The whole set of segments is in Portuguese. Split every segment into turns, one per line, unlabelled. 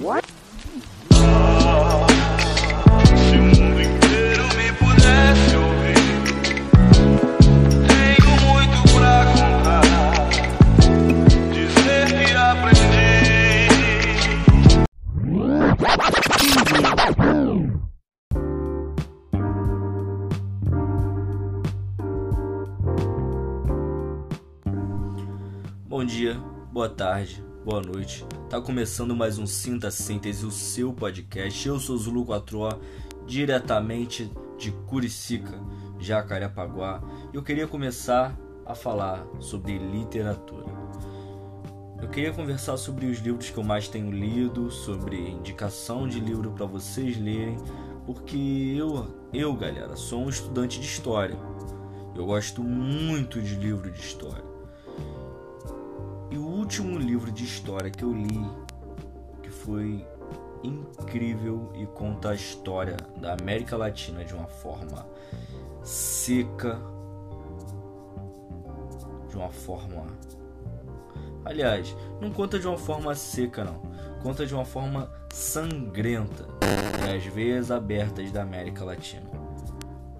Aprendi.
Bom dia, boa tarde, boa noite. Tá começando mais um Sinta Síntese, o seu podcast. Eu sou Zulu 4O, diretamente de Curicica, Jacarepaguá. Eu queria começar a falar sobre literatura. Eu queria conversar sobre os livros que eu mais tenho lido, sobre indicação de livro para vocês lerem, porque eu, eu, galera, sou um estudante de história. Eu gosto muito de livro de história. Último livro de história que eu li, que foi incrível e conta a história da América Latina de uma forma seca, de uma forma. Aliás, não conta de uma forma seca, não. Conta de uma forma sangrenta as veias abertas da América Latina.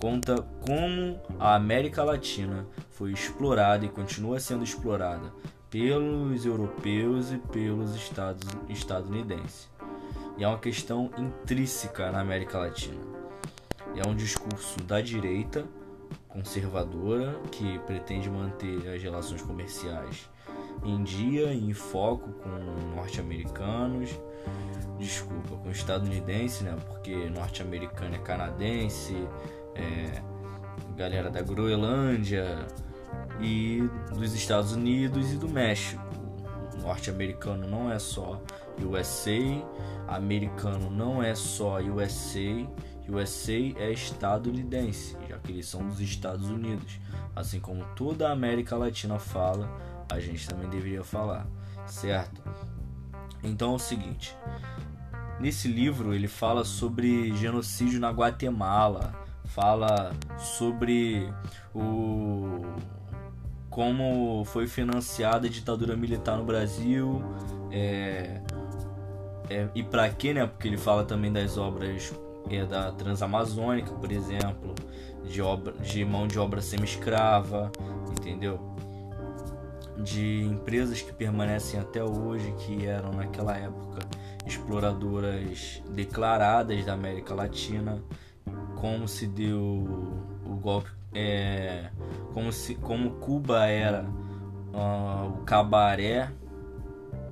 Conta como a América Latina foi explorada e continua sendo explorada pelos europeus e pelos estados estadunidenses. E é uma questão intrínseca na América Latina. É um discurso da direita conservadora que pretende manter as relações comerciais em dia e em foco com norte-americanos, desculpa, com estadunidense, né? Porque norte-americano é canadense, é, galera da Groenlândia, e dos Estados Unidos e do México. Norte-americano não é só USA, americano não é só USA, USA é estadunidense, já que eles são dos Estados Unidos. Assim como toda a América Latina fala, a gente também deveria falar, certo? Então é o seguinte, nesse livro ele fala sobre genocídio na Guatemala, fala sobre o como foi financiada a ditadura militar no Brasil é, é, e para quê, né? Porque ele fala também das obras é, da Transamazônica, por exemplo, de, obra, de mão de obra semi-escrava, entendeu? De empresas que permanecem até hoje, que eram naquela época exploradoras declaradas da América Latina, como se deu o golpe é, como, se, como Cuba era uh, o cabaré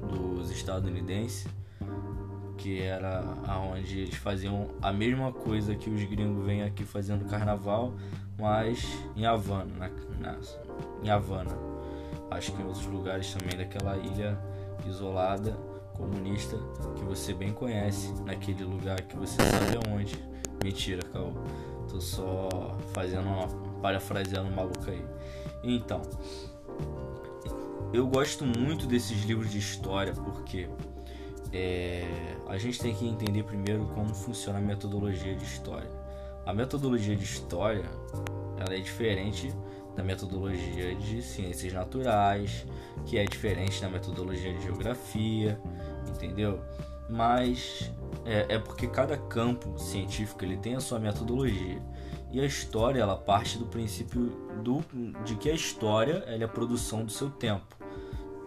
dos estadunidenses, que era aonde eles faziam a mesma coisa que os gringos vêm aqui fazendo carnaval, mas em Havana, na, na, em Havana. Acho que em outros lugares também daquela ilha isolada comunista que você bem conhece, naquele lugar que você sabe aonde. Mentira, Cal. Tô só fazendo uma parafraseando um maluco aí. Então, eu gosto muito desses livros de história porque é, a gente tem que entender primeiro como funciona a metodologia de história. A metodologia de história ela é diferente da metodologia de ciências naturais, que é diferente da metodologia de geografia, entendeu? Mas é, é porque cada campo científico ele tem a sua metodologia. E a história ela parte do princípio do, de que a história ela é a produção do seu tempo.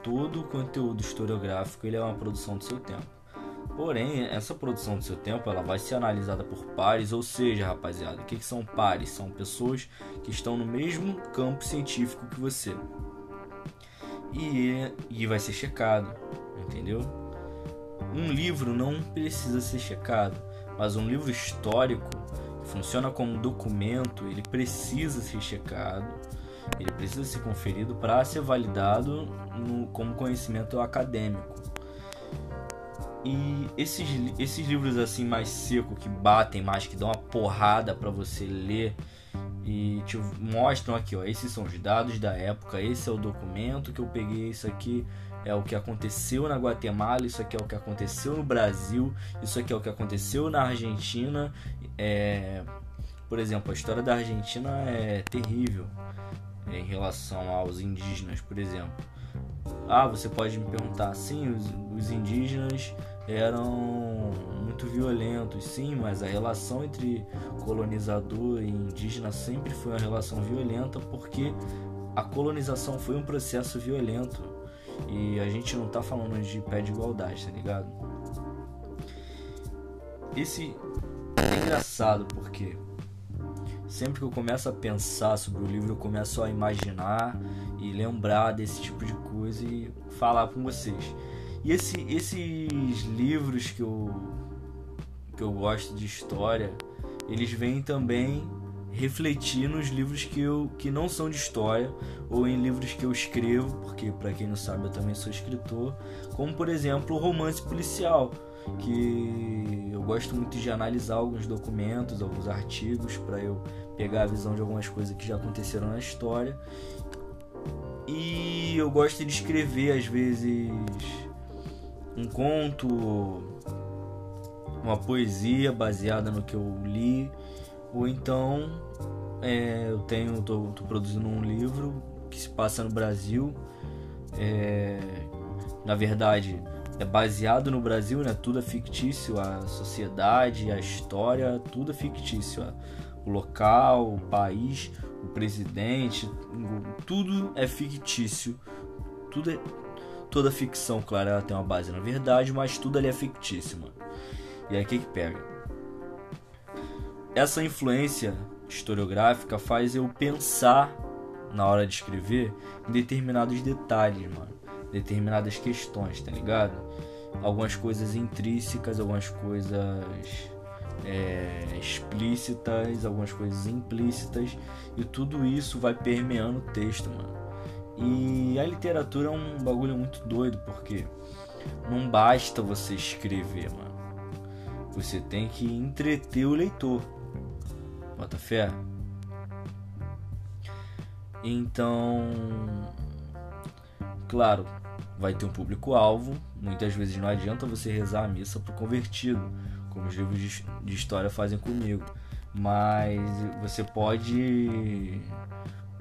Todo o conteúdo historiográfico ele é uma produção do seu tempo. Porém, essa produção do seu tempo ela vai ser analisada por pares, ou seja, rapaziada, o que, que são pares? São pessoas que estão no mesmo campo científico que você. E, e vai ser checado, entendeu? Um livro não precisa ser checado, mas um livro histórico funciona como documento, ele precisa ser checado, ele precisa ser conferido para ser validado no, como conhecimento acadêmico. E esses, esses livros assim mais secos, que batem mais, que dão uma porrada para você ler e te mostram aqui, ó, esses são os dados da época, esse é o documento que eu peguei, isso aqui é o que aconteceu na Guatemala, isso aqui é o que aconteceu no Brasil, isso aqui é o que aconteceu na Argentina. É, por exemplo, a história da Argentina é terrível em relação aos indígenas, por exemplo. Ah, você pode me perguntar, sim, os, os indígenas eram muito violentos, sim, mas a relação entre colonizador e indígena sempre foi uma relação violenta porque a colonização foi um processo violento e a gente não tá falando de pé de igualdade, tá ligado? Esse é engraçado porque sempre que eu começo a pensar sobre o livro, eu começo a imaginar e lembrar desse tipo de coisa e falar com vocês. E esse, esses livros que eu, que eu gosto de história, eles vêm também refletir nos livros que, eu, que não são de história ou em livros que eu escrevo, porque para quem não sabe eu também sou escritor, como por exemplo o romance policial, que eu gosto muito de analisar alguns documentos, alguns artigos para eu pegar a visão de algumas coisas que já aconteceram na história. E eu gosto de escrever às vezes um conto, uma poesia baseada no que eu li, ou então é, eu tenho, tô, tô, produzindo um livro que se passa no Brasil. É, na verdade, é baseado no Brasil, né? Tudo é fictício, a sociedade, a história, tudo é fictício. O local, o país, o presidente, tudo é fictício. Tudo é toda ficção, claro, ela tem uma base na verdade, mas tudo ali é fictício, mano. E aí o que que pega? Essa influência historiográfica faz eu pensar na hora de escrever em determinados detalhes, mano. Determinadas questões, tá ligado? Algumas coisas intrínsecas, algumas coisas é, explícitas, algumas coisas implícitas, e tudo isso vai permeando o texto, mano. E a literatura é um bagulho muito doido, porque não basta você escrever, mano. Você tem que entreter o leitor. Bota fé? Então, claro, vai ter um público-alvo. Muitas vezes não adianta você rezar a missa pro convertido, como os livros de história fazem comigo. Mas você pode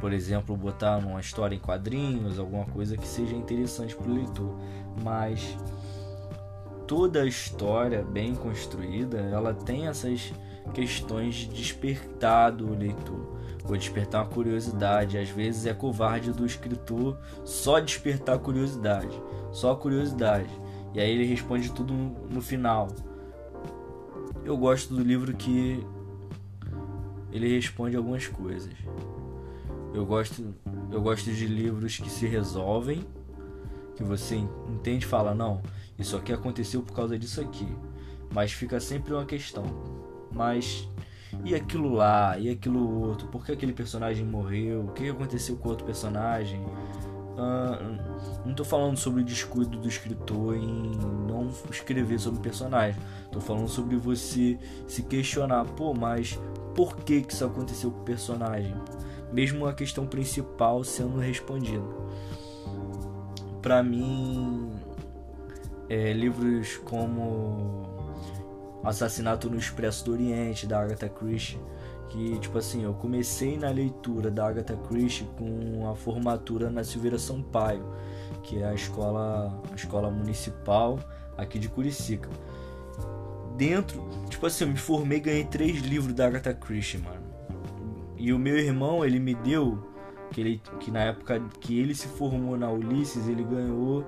por exemplo, botar uma história em quadrinhos, alguma coisa que seja interessante para o leitor. Mas toda a história bem construída, ela tem essas questões de despertar do leitor, ou despertar uma curiosidade. Às vezes é covarde do escritor só despertar a curiosidade, só curiosidade. E aí ele responde tudo no final. Eu gosto do livro que ele responde algumas coisas. Eu gosto, eu gosto de livros que se resolvem, que você entende e fala, não, isso aqui aconteceu por causa disso aqui. Mas fica sempre uma questão. Mas e aquilo lá, e aquilo outro? Por que aquele personagem morreu? O que aconteceu com outro personagem? Uh, não estou falando sobre o descuido do escritor em não escrever sobre o personagem. Estou falando sobre você se questionar, pô, mas por que, que isso aconteceu com o personagem? mesmo a questão principal sendo respondida. Para mim, é, livros como Assassinato no Expresso do Oriente, da Agatha Christie, que tipo assim, eu comecei na leitura da Agatha Christie com a formatura na Silveira Sampaio, que é a escola, a escola municipal aqui de Curicica. Dentro, tipo assim, eu me formei e ganhei três livros da Agatha Christie, mano. E o meu irmão, ele me deu, que, ele, que na época que ele se formou na Ulisses, ele ganhou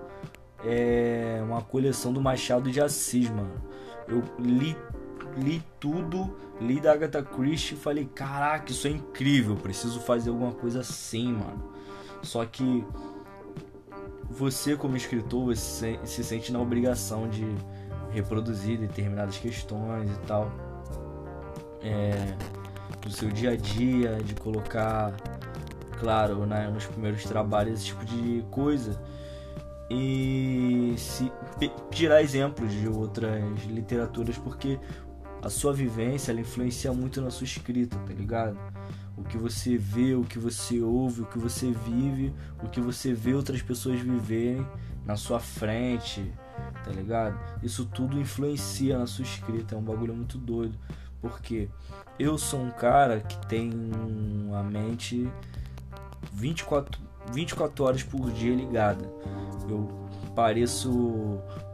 é, uma coleção do Machado de Assis, mano. Eu li, li tudo, li da Agatha Christie e falei, caraca, isso é incrível, preciso fazer alguma coisa assim, mano. Só que você como escritor, você se sente na obrigação de reproduzir determinadas questões e tal. É, do seu dia a dia, de colocar, claro, né, nos primeiros trabalhos esse tipo de coisa. E se, tirar exemplos de outras literaturas, porque a sua vivência ela influencia muito na sua escrita, tá ligado? O que você vê, o que você ouve, o que você vive, o que você vê outras pessoas viverem na sua frente, tá ligado? Isso tudo influencia na sua escrita, é um bagulho muito doido. Porque eu sou um cara que tem a mente 24, 24 horas por dia ligada. Eu pareço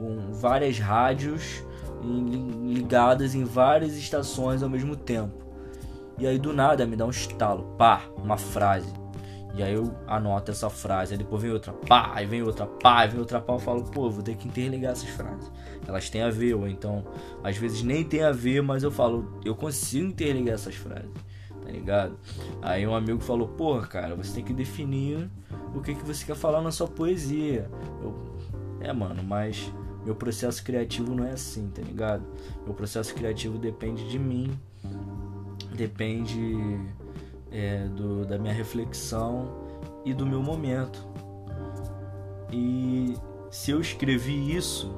um, várias rádios ligadas em várias estações ao mesmo tempo. E aí do nada me dá um estalo, pá, uma frase. E aí eu anoto essa frase, aí depois vem outra, pá, aí vem outra, pá, aí vem outra pá, eu falo, pô, vou ter que interligar essas frases. Elas têm a ver, ou então, às vezes nem tem a ver, mas eu falo, eu consigo interligar essas frases, tá ligado? Aí um amigo falou, porra, cara, você tem que definir o que, que você quer falar na sua poesia. Eu, é, mano, mas meu processo criativo não é assim, tá ligado? Meu processo criativo depende de mim, depende é, do, da minha reflexão e do meu momento. E se eu escrevi isso,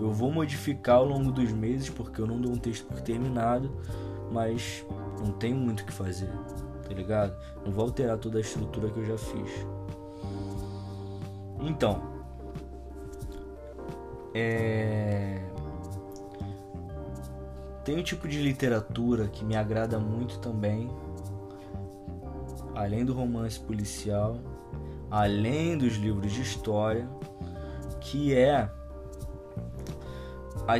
eu vou modificar ao longo dos meses, porque eu não dou um texto por terminado, mas não tenho muito o que fazer, tá ligado? Não vou alterar toda a estrutura que eu já fiz. Então, é... tem um tipo de literatura que me agrada muito também, além do romance policial, além dos livros de história, que é, a,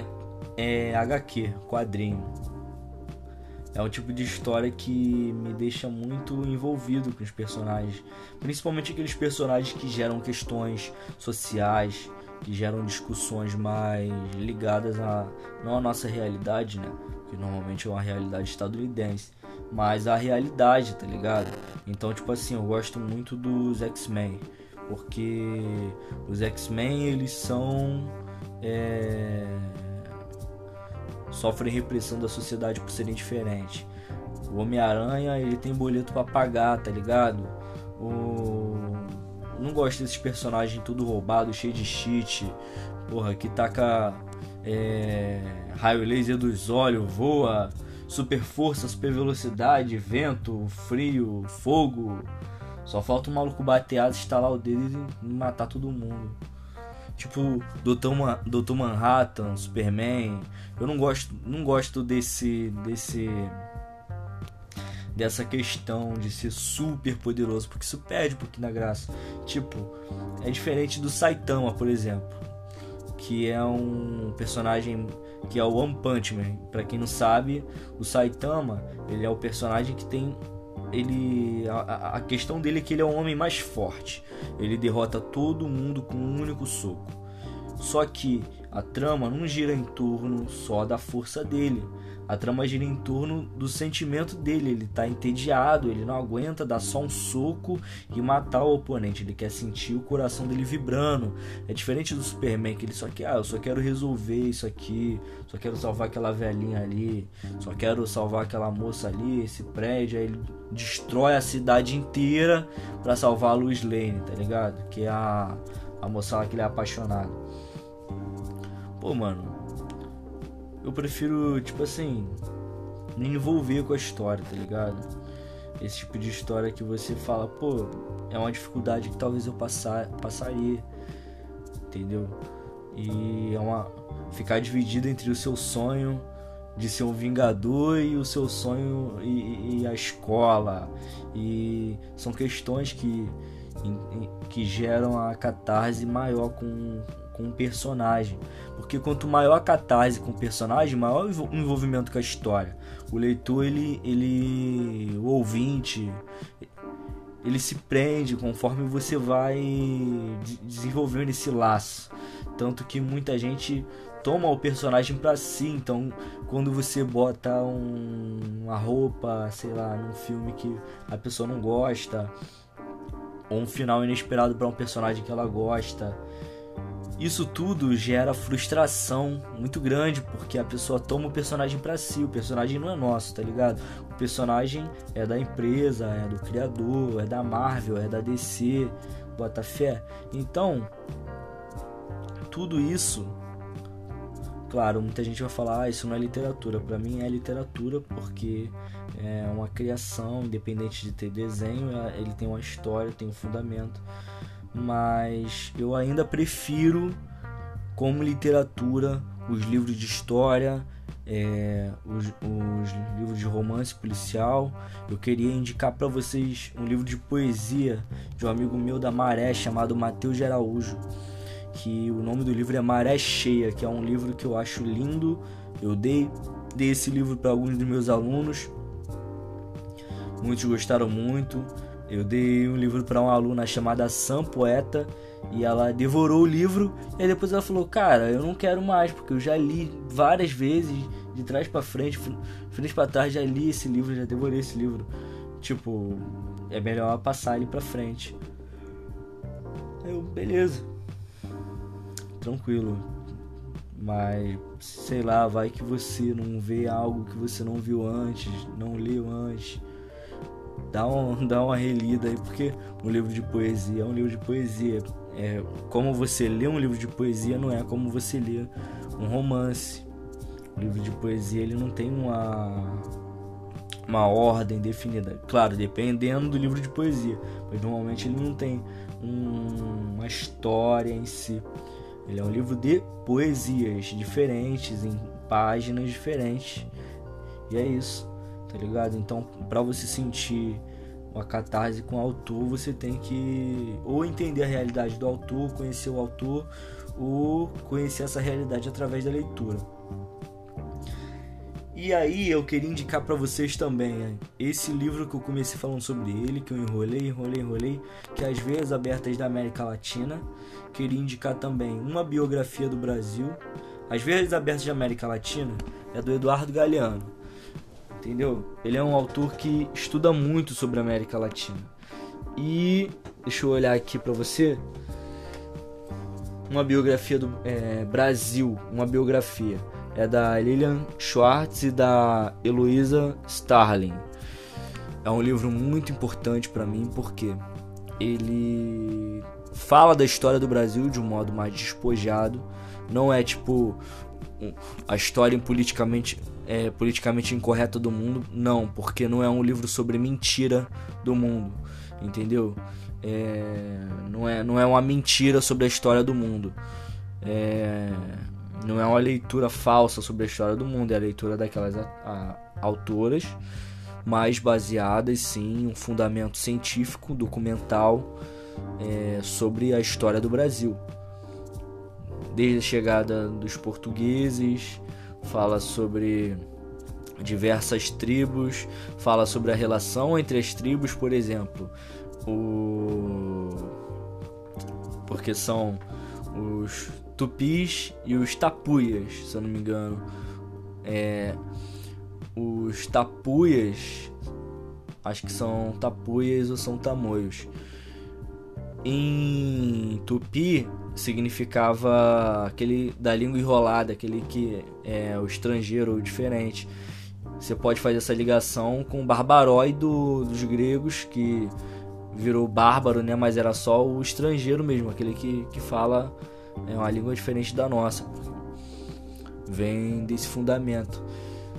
é HQ, quadrinho. É um tipo de história que me deixa muito envolvido com os personagens, principalmente aqueles personagens que geram questões sociais, que geram discussões mais ligadas a não a nossa realidade, né? Que normalmente é uma realidade estadunidense, mas a realidade, tá ligado? Então, tipo assim, eu gosto muito dos X-Men, porque os X-Men eles são é, sofrem repressão da sociedade por serem diferentes. O Homem-Aranha, ele tem boleto pra pagar, tá ligado? O... Não gosto desses personagens tudo roubado, cheio de cheat, porra, que taca é, raio laser dos olhos, voa, super força, super velocidade, vento, frio, fogo. Só falta um maluco bateado, estalar o dedo e matar todo mundo. Tipo, Dr. Manhattan, Superman. Eu não gosto, não gosto desse desse dessa questão de ser super poderoso, porque isso perde um pouquinho da graça. Tipo, é diferente do Saitama, por exemplo, que é um personagem que é o One Punch Man. Pra quem não sabe, o Saitama, ele é o personagem que tem ele a, a- questão dele é que ele é o homem mais forte. Ele derrota todo mundo com um único soco. Só que a trama não gira em torno só da força dele. A trama gira em torno do sentimento dele. Ele tá entediado, ele não aguenta dar só um soco e matar o oponente. Ele quer sentir o coração dele vibrando. É diferente do Superman, que ele só quer, ah, eu só quero resolver isso aqui, só quero salvar aquela velhinha ali, só quero salvar aquela moça ali, esse prédio. Aí ele destrói a cidade inteira pra salvar a Lois Lane, tá ligado? Que é a, a moça lá que ele é apaixonado. Pô, mano, eu prefiro, tipo assim, me envolver com a história, tá ligado? Esse tipo de história que você fala, pô, é uma dificuldade que talvez eu passar, passaria, entendeu? E é uma. ficar dividido entre o seu sonho de ser um vingador e o seu sonho e, e a escola. E são questões que, que geram a catarse maior com, com o personagem. Porque quanto maior a catarse com o personagem, maior o envol- o envolvimento com a história. O leitor, ele. ele o ouvinte. Ele se prende conforme você vai de- desenvolvendo esse laço. Tanto que muita gente toma o personagem pra si. Então, quando você bota um- uma roupa, sei lá, num filme que a pessoa não gosta, ou um final inesperado pra um personagem que ela gosta, isso tudo gera frustração muito grande, porque a pessoa toma o personagem pra si. O personagem não é nosso, tá ligado? O personagem é da empresa, é do criador, é da Marvel, é da DC, bota fé. Então, tudo isso, claro, muita gente vai falar, ah, isso não é literatura. Pra mim é literatura porque é uma criação, independente de ter desenho, é- ele tem uma história, tem um fundamento. Mas eu ainda prefiro, como literatura, os livros de história, é, os, os livros de romance policial. Eu queria indicar para vocês um livro de poesia de um amigo meu da Maré chamado Matheus de Araújo que o nome do livro é Maré Cheia, que é um livro que eu acho lindo. Eu dei, dei esse livro para alguns dos meus alunos. Muitos gostaram muito. Eu dei um livro para uma aluna chamada Sam Poeta e ela devorou o livro e depois ela falou: "Cara, eu não quero mais porque eu já li várias vezes de trás para frente, frente para trás já li esse livro, já devorei esse livro. Tipo, é melhor passar ele para frente." Eu, beleza. Tranquilo. Mas sei lá, vai que você não vê algo que você não viu antes, não leu antes dá, um, dá uma relida aí, porque um livro de poesia é um livro de poesia. É, como você lê um livro de poesia não é como você lê um romance. O livro de poesia ele não tem uma, uma ordem definida. Claro, dependendo do livro de poesia, mas normalmente ele não tem um, uma história em si. Ele é um livro de poesias diferentes, em páginas diferentes. E é isso tá ligado? Então, para você sentir uma catarse com o autor, você tem que ou entender a realidade do autor, conhecer o autor, ou conhecer essa realidade através da leitura. E aí eu queria indicar para vocês também esse livro que eu comecei falando sobre ele, que eu enrolei, enrolei, enrolei, que é As Veias Abertas da América Latina. Queria indicar também uma biografia do Brasil. As Veias Abertas da América Latina é do Eduardo Galeano entendeu? Ele é um autor que estuda muito sobre a América Latina. E deixa eu olhar aqui para você uma biografia do é, Brasil, uma biografia é da Lilian Schwartz e da Heloísa Starling. É um livro muito importante para mim porque ele fala da história do Brasil de um modo mais despojado. Não é tipo a história politicamente é, politicamente incorreta do mundo. Não, porque não é um livro sobre mentira do mundo, entendeu? É, não, é, não é uma mentira sobre a história do mundo. É, não é uma leitura falsa sobre a história do mundo, é a leitura daquelas a, a, autoras, mais baseadas sim em um fundamento científico, documental é, sobre a história do Brasil. Desde a chegada dos portugueses, fala sobre diversas tribos, fala sobre a relação entre as tribos, por exemplo, o porque são os tupis e os tapuias, se eu não me engano. É... os tapuias, acho que são tapuias ou são tamoios. Em tupi significava aquele da língua enrolada, aquele que é o estrangeiro ou diferente. Você pode fazer essa ligação com o barbarói do, dos gregos, que virou bárbaro, né? Mas era só o estrangeiro mesmo, aquele que, que fala é uma língua diferente da nossa. Vem desse fundamento.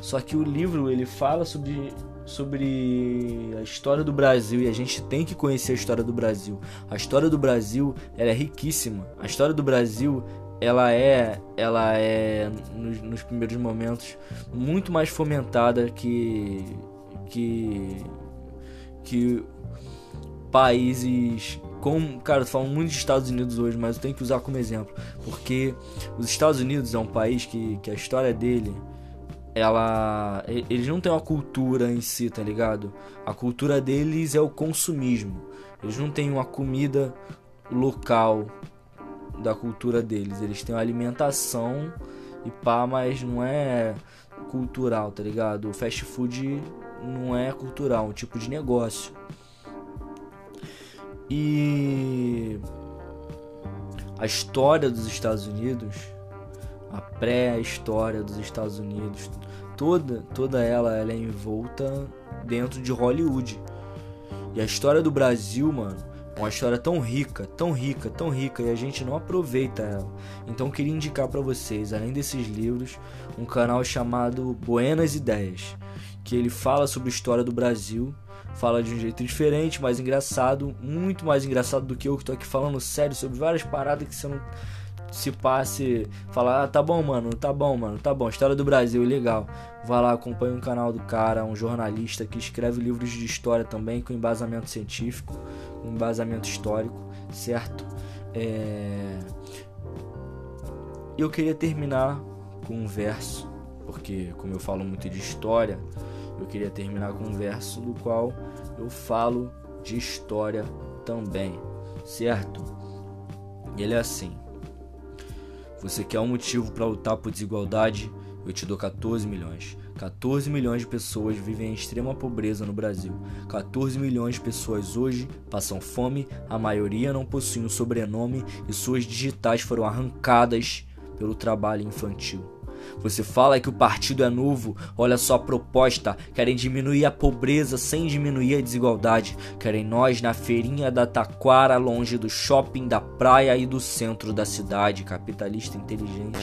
Só que o livro ele fala sobre sobre a história do Brasil e a gente tem que conhecer a história do Brasil. A história do Brasil ela é riquíssima. A história do Brasil ela é ela é nos, nos primeiros momentos muito mais fomentada que que que países como, cara, falam muito dos Estados Unidos hoje, mas eu tenho que usar como exemplo, porque os Estados Unidos é um país que, que a história dele ela eles não têm uma cultura em si, tá ligado? A cultura deles é o consumismo. Eles não têm uma comida local da cultura deles. Eles têm uma alimentação e pá, mas não é cultural, tá ligado? O fast food não é cultural, é um tipo de negócio. E a história dos Estados Unidos a pré-história dos Estados Unidos, toda, toda ela, ela é envolta dentro de Hollywood. E a história do Brasil, mano, é uma história tão rica, tão rica, tão rica e a gente não aproveita ela. Então queria indicar para vocês, além desses livros, um canal chamado Buenas Ideias, que ele fala sobre a história do Brasil, fala de um jeito diferente, mais engraçado, muito mais engraçado do que eu que tô aqui falando sério sobre várias paradas que você não se passe, falar, ah, tá bom, mano, tá bom, mano, tá bom, história do Brasil, legal. Vai lá, acompanha o canal do cara, um jornalista que escreve livros de história também, com embasamento científico, com embasamento histórico, certo? É... eu queria terminar com um verso, porque como eu falo muito de história, eu queria terminar com um verso do qual eu falo de história também, certo? Ele é assim: Você quer um motivo para lutar por desigualdade? Eu te dou 14 milhões. 14 milhões de pessoas vivem em extrema pobreza no Brasil. 14 milhões de pessoas hoje passam fome, a maioria não possui um sobrenome e suas digitais foram arrancadas pelo trabalho infantil. Você fala que o partido é novo, olha só a proposta. Querem diminuir a pobreza sem diminuir a desigualdade. Querem nós na feirinha da Taquara, longe do shopping, da praia e do centro da cidade. Capitalista inteligente.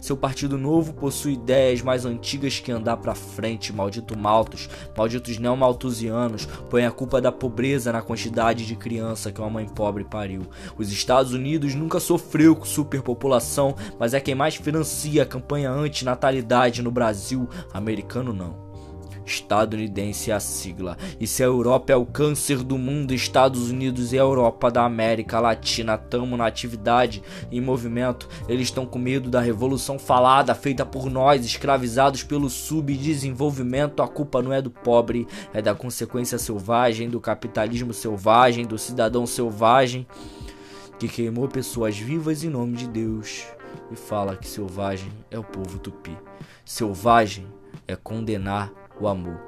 Seu partido novo possui ideias mais antigas que andar pra frente. Maldito Maltos, malditos neomaltusianos, põe a culpa da pobreza na quantidade de criança que uma mãe pobre pariu. Os Estados Unidos nunca sofreu com superpopulação, mas é quem mais financia a campanha anti natalidade no Brasil, americano não. Estadunidense é a sigla. E se a Europa é o câncer do mundo, Estados Unidos e a Europa da América Latina tamo na atividade em movimento. Eles estão com medo da revolução falada feita por nós, escravizados pelo subdesenvolvimento. A culpa não é do pobre, é da consequência selvagem, do capitalismo selvagem, do cidadão selvagem que queimou pessoas vivas em nome de Deus e fala que selvagem é o povo tupi. Selvagem é condenar o amor.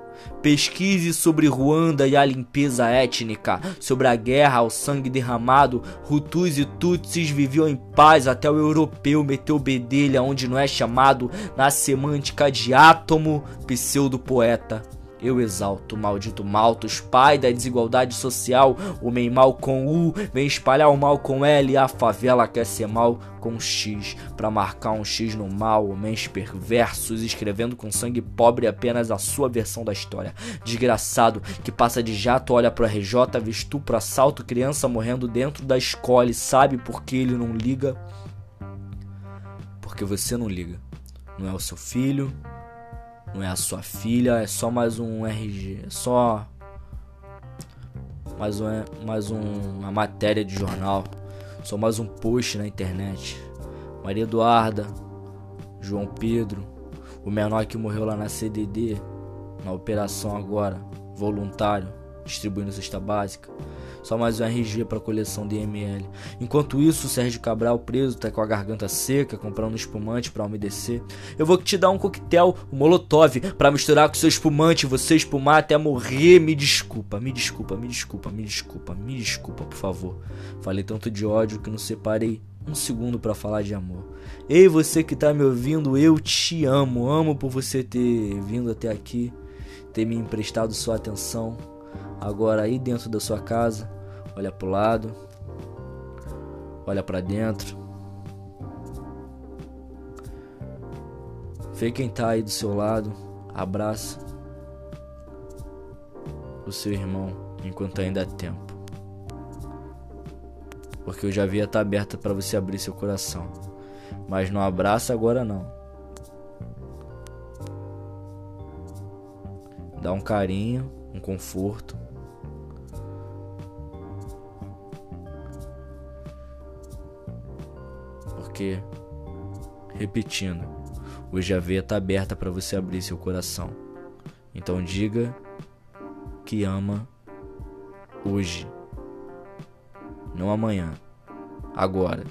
Pesquise sobre Ruanda e a limpeza étnica, sobre a guerra ao sangue derramado. Hutus e Tutsis viviam em paz até o europeu meteu bedelha onde não é chamado na semântica de átomo, pseudo-poeta eu exalto o maldito Malthus, pai da desigualdade social, homem mal com U, vem espalhar o mal com L, a favela quer ser mal com X, para marcar um X no mal, homens perversos, escrevendo com sangue pobre apenas a sua versão da história. Desgraçado, que passa de jato, olha pro RJ, vê estupro, assalto, criança morrendo dentro da escola e sabe por que ele não liga? Porque você não liga. Não é o seu filho, não é a sua filha, é só mais um RG, é só mais um mais um, uma matéria de jornal, só mais um post na internet. Maria Eduarda, João Pedro, o menor que morreu lá na CDD, na operação agora, voluntário, distribuindo cesta básica. Só mais um RG para coleção de ML. Enquanto isso, o Sérgio Cabral preso tá com a garganta seca, comprando espumante para umedecer. Eu vou te dar um coquetel, um molotov, para misturar com seu espumante, você espumar até morrer. Me desculpa, me desculpa, me desculpa, me desculpa, me desculpa, por favor. Falei tanto de ódio que não separei um segundo para falar de amor. Ei, você que tá me ouvindo, eu te amo. Amo por você ter vindo até aqui, ter me emprestado sua atenção Agora aí dentro da sua casa, olha pro lado, olha para dentro. Vê quem tá aí do seu lado, abraça o seu irmão enquanto ainda há tempo. Porque eu já vi estar tá aberta para você abrir seu coração. Mas não abraça agora não. Dá um carinho, um conforto porque, repetindo, hoje a veia está aberta para você abrir seu coração. Então diga que ama hoje, não amanhã, agora.